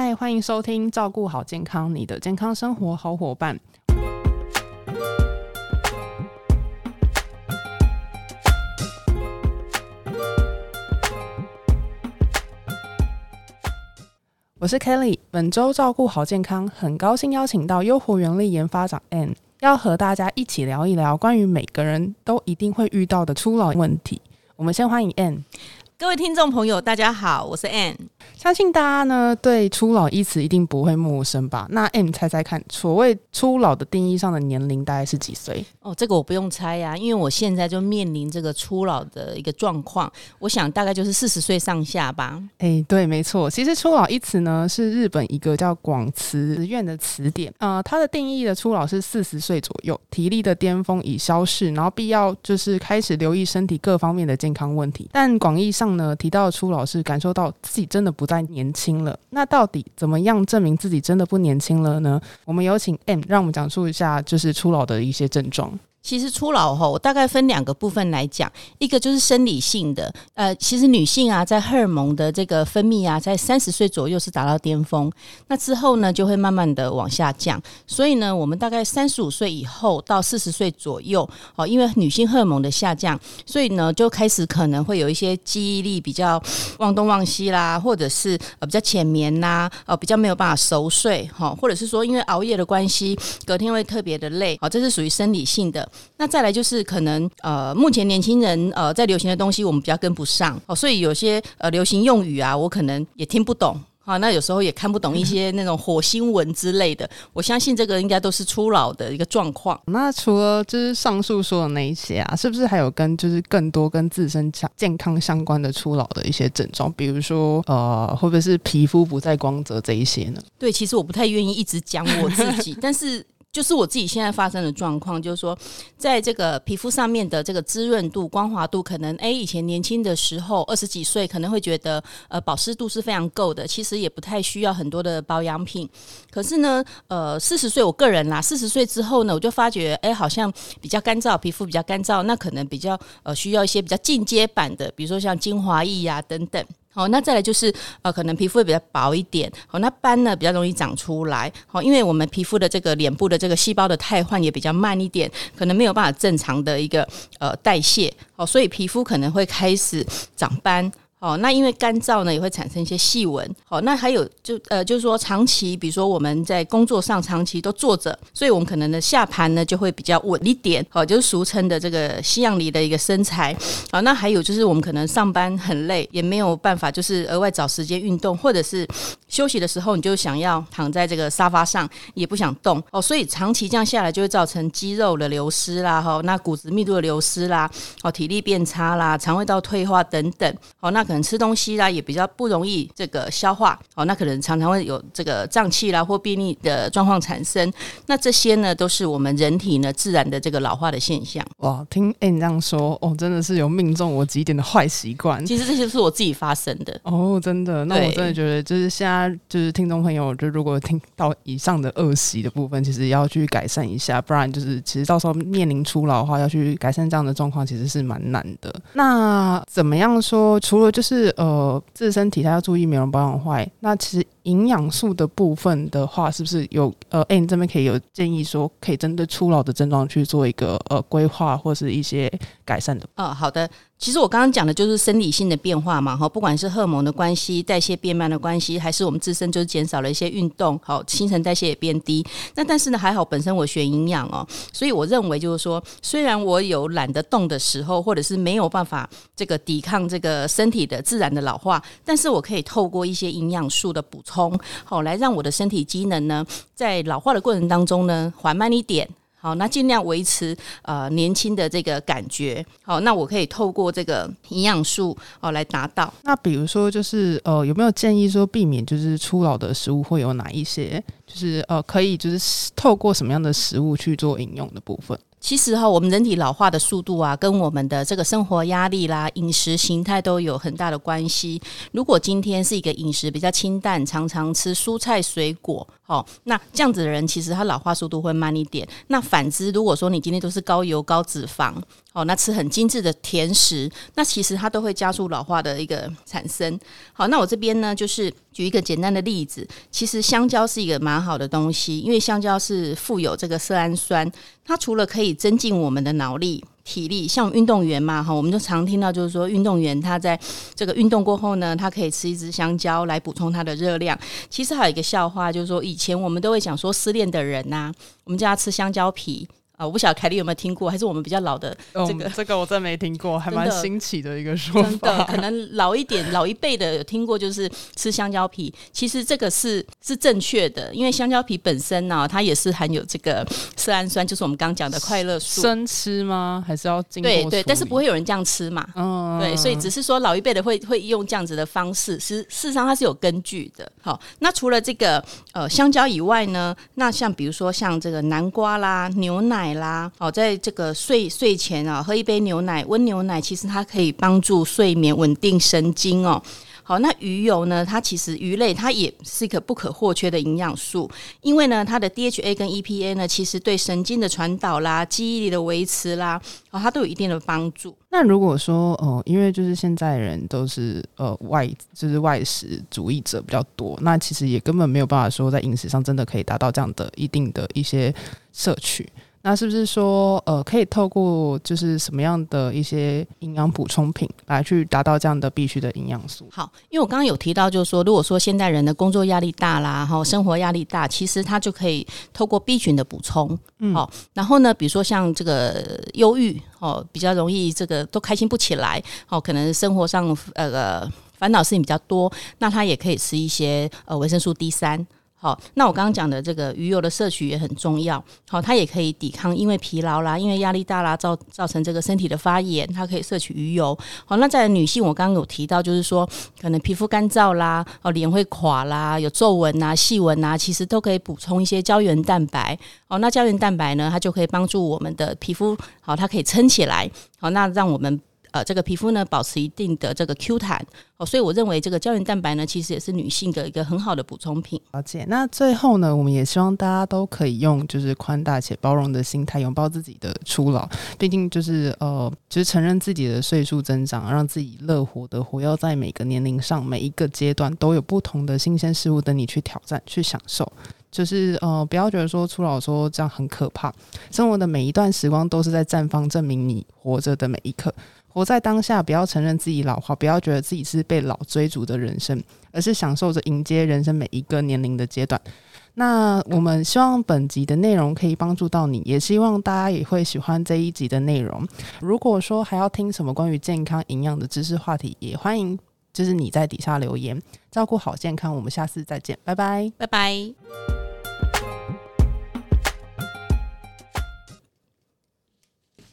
嗨，欢迎收听《照顾好健康》，你的健康生活好伙伴。我是 Kelly，本周照顾好健康，很高兴邀请到优活原力研发长 Ann，要和大家一起聊一聊关于每个人都一定会遇到的初老问题。我们先欢迎 Ann。各位听众朋友，大家好，我是 Ann。相信大家呢对“初老”一词一定不会陌生吧？那 M 猜猜看，所谓“初老”的定义上的年龄大概是几岁？哦，这个我不用猜呀，因为我现在就面临这个初老的一个状况，我想大概就是四十岁上下吧。哎，对，没错。其实“初老”一词呢是日本一个叫广慈院的词典，呃，它的定义的初老是四十岁左右，体力的巅峰已消逝，然后必要就是开始留意身体各方面的健康问题。但广义上呢提到初老是感受到自己真的不再年轻了。那到底怎么样证明自己真的不年轻了呢？我们有请 M 让我们讲述一下就是初老的一些症状。其实初老后，大概分两个部分来讲，一个就是生理性的，呃，其实女性啊，在荷尔蒙的这个分泌啊，在三十岁左右是达到巅峰，那之后呢，就会慢慢的往下降。所以呢，我们大概三十五岁以后到四十岁左右，哦，因为女性荷尔蒙的下降，所以呢，就开始可能会有一些记忆力比较忘东忘西啦，或者是呃比较浅眠呐，呃比较没有办法熟睡，哈，或者是说因为熬夜的关系，隔天会特别的累，好，这是属于生理性的。那再来就是可能呃，目前年轻人呃在流行的东西我们比较跟不上哦，所以有些呃流行用语啊，我可能也听不懂啊。那有时候也看不懂一些那种火星文之类的。我相信这个应该都是初老的一个状况。那除了就是上述说的那一些啊，是不是还有跟就是更多跟自身健健康相关的初老的一些症状？比如说呃，会不会是皮肤不再光泽这一些呢？对，其实我不太愿意一直讲我自己，但是。就是我自己现在发生的状况，就是说，在这个皮肤上面的这个滋润度、光滑度，可能哎，以前年轻的时候，二十几岁可能会觉得呃保湿度是非常够的，其实也不太需要很多的保养品。可是呢，呃，四十岁我个人啦，四十岁之后呢，我就发觉哎，好像比较干燥，皮肤比较干燥，那可能比较呃需要一些比较进阶版的，比如说像精华液呀等等。哦，那再来就是呃，可能皮肤会比较薄一点，好，那斑呢比较容易长出来，好，因为我们皮肤的这个脸部的这个细胞的汰换也比较慢一点，可能没有办法正常的一个呃代谢，好，所以皮肤可能会开始长斑。哦，那因为干燥呢，也会产生一些细纹。好，那还有就呃，就是说长期，比如说我们在工作上长期都坐着，所以我们可能的下盘呢就会比较稳一点。好，就是俗称的这个西洋梨的一个身材。好，那还有就是我们可能上班很累，也没有办法就是额外找时间运动，或者是休息的时候你就想要躺在这个沙发上，也不想动。哦，所以长期这样下来就会造成肌肉的流失啦，哈，那骨质密度的流失啦，哦，体力变差啦，肠胃道退化等等。好，那可能吃东西啦，也比较不容易这个消化哦，那可能常常会有这个胀气啦或便秘的状况产生。那这些呢，都是我们人体呢自然的这个老化的现象。哇，听 N 这样说哦，真的是有命中我几点的坏习惯。其实这些是我自己发生的哦，真的。那我真的觉得，就是现在就是听众朋友，就如果听到以上的恶习的部分，其实要去改善一下，不然就是其实到时候面临初老的话，要去改善这样的状况，其实是蛮难的。那怎么样说？除了就是呃，自身体态要注意美容保养坏。那其实营养素的部分的话，是不是有呃，哎，你这边可以有建议说，可以针对初老的症状去做一个呃规划或是一些改善的？嗯，好的。其实我刚刚讲的就是生理性的变化嘛，哈，不管是荷尔蒙的关系、代谢变慢的关系，还是我们自身就是减少了一些运动，好，新陈代谢也变低。那但是呢，还好本身我学营养哦，所以我认为就是说，虽然我有懒得动的时候，或者是没有办法这个抵抗这个身体的自然的老化，但是我可以透过一些营养素的补充，好，来让我的身体机能呢，在老化的过程当中呢，缓慢一点。好，那尽量维持呃年轻的这个感觉。好，那我可以透过这个营养素哦来达到。那比如说，就是呃，有没有建议说避免就是初老的食物会有哪一些？就是呃，可以就是透过什么样的食物去做饮用的部分？其实哈，我们人体老化的速度啊，跟我们的这个生活压力啦、饮食形态都有很大的关系。如果今天是一个饮食比较清淡，常常吃蔬菜水果，好，那这样子的人，其实他老化速度会慢一点。那反之，如果说你今天都是高油高脂肪，哦，那吃很精致的甜食，那其实它都会加速老化的一个产生。好，那我这边呢，就是举一个简单的例子，其实香蕉是一个蛮好的东西，因为香蕉是富有这个色氨酸，它除了可以增进我们的脑力。体力像运动员嘛，哈，我们就常听到就是说，运动员他在这个运动过后呢，他可以吃一只香蕉来补充他的热量。其实还有一个笑话，就是说以前我们都会讲说，失恋的人呐，我们叫他吃香蕉皮。啊，我不晓得凯莉有没有听过，还是我们比较老的这个？这个我真没听过，还蛮新奇的一个说法。真的，可能老一点、老一辈的有听过，就是吃香蕉皮。其实这个是是正确的，因为香蕉皮本身呢，它也是含有这个色氨酸，就是我们刚讲的快乐素。生吃吗？还是要经对对，但是不会有人这样吃嘛。嗯，对，所以只是说老一辈的会会用这样子的方式，是事实上它是有根据的。好，那除了这个呃香蕉以外呢，那像比如说像这个南瓜啦、牛奶。奶啦，哦，在这个睡睡前啊，喝一杯牛奶，温牛奶，其实它可以帮助睡眠、稳定神经哦。好，那鱼油呢？它其实鱼类它也是一个不可或缺的营养素，因为呢，它的 DHA 跟 EPA 呢，其实对神经的传导啦、记忆力的维持啦，哦，它都有一定的帮助。那如果说哦，因为就是现在人都是呃外就是外食主义者比较多，那其实也根本没有办法说在饮食上真的可以达到这样的一定的一些摄取。那是不是说，呃，可以透过就是什么样的一些营养补充品来去达到这样的必须的营养素？好，因为我刚刚有提到，就是说，如果说现代人的工作压力大啦，然后，生活压力大，其实他就可以透过 B 群的补充，嗯，好，然后呢，比如说像这个忧郁，哦，比较容易这个都开心不起来，哦，可能生活上呃烦恼事情比较多，那他也可以吃一些呃维生素 D 三。好，那我刚刚讲的这个鱼油的摄取也很重要。好，它也可以抵抗因为疲劳啦、因为压力大啦造造成这个身体的发炎，它可以摄取鱼油。好，那在女性，我刚刚有提到，就是说可能皮肤干燥啦，哦，脸会垮啦，有皱纹呐、细纹呐，其实都可以补充一些胶原蛋白。哦，那胶原蛋白呢，它就可以帮助我们的皮肤，好，它可以撑起来。好，那让我们。呃，这个皮肤呢，保持一定的这个 Q 弹哦，所以我认为这个胶原蛋白呢，其实也是女性的一个很好的补充品。了解。那最后呢，我们也希望大家都可以用就是宽大且包容的心态，拥抱自己的初老。毕竟就是呃，就是承认自己的岁数增长，让自己乐活的活，要在每个年龄上每一个阶段都有不同的新鲜事物等你去挑战、去享受。就是呃，不要觉得说初老说这样很可怕。生活的每一段时光都是在绽放，证明你活着的每一刻。活在当下，不要承认自己老化，不要觉得自己是被老追逐的人生，而是享受着迎接人生每一个年龄的阶段。那我们希望本集的内容可以帮助到你，也希望大家也会喜欢这一集的内容。如果说还要听什么关于健康营养的知识话题，也欢迎就是你在底下留言。照顾好健康，我们下次再见，拜拜，拜拜。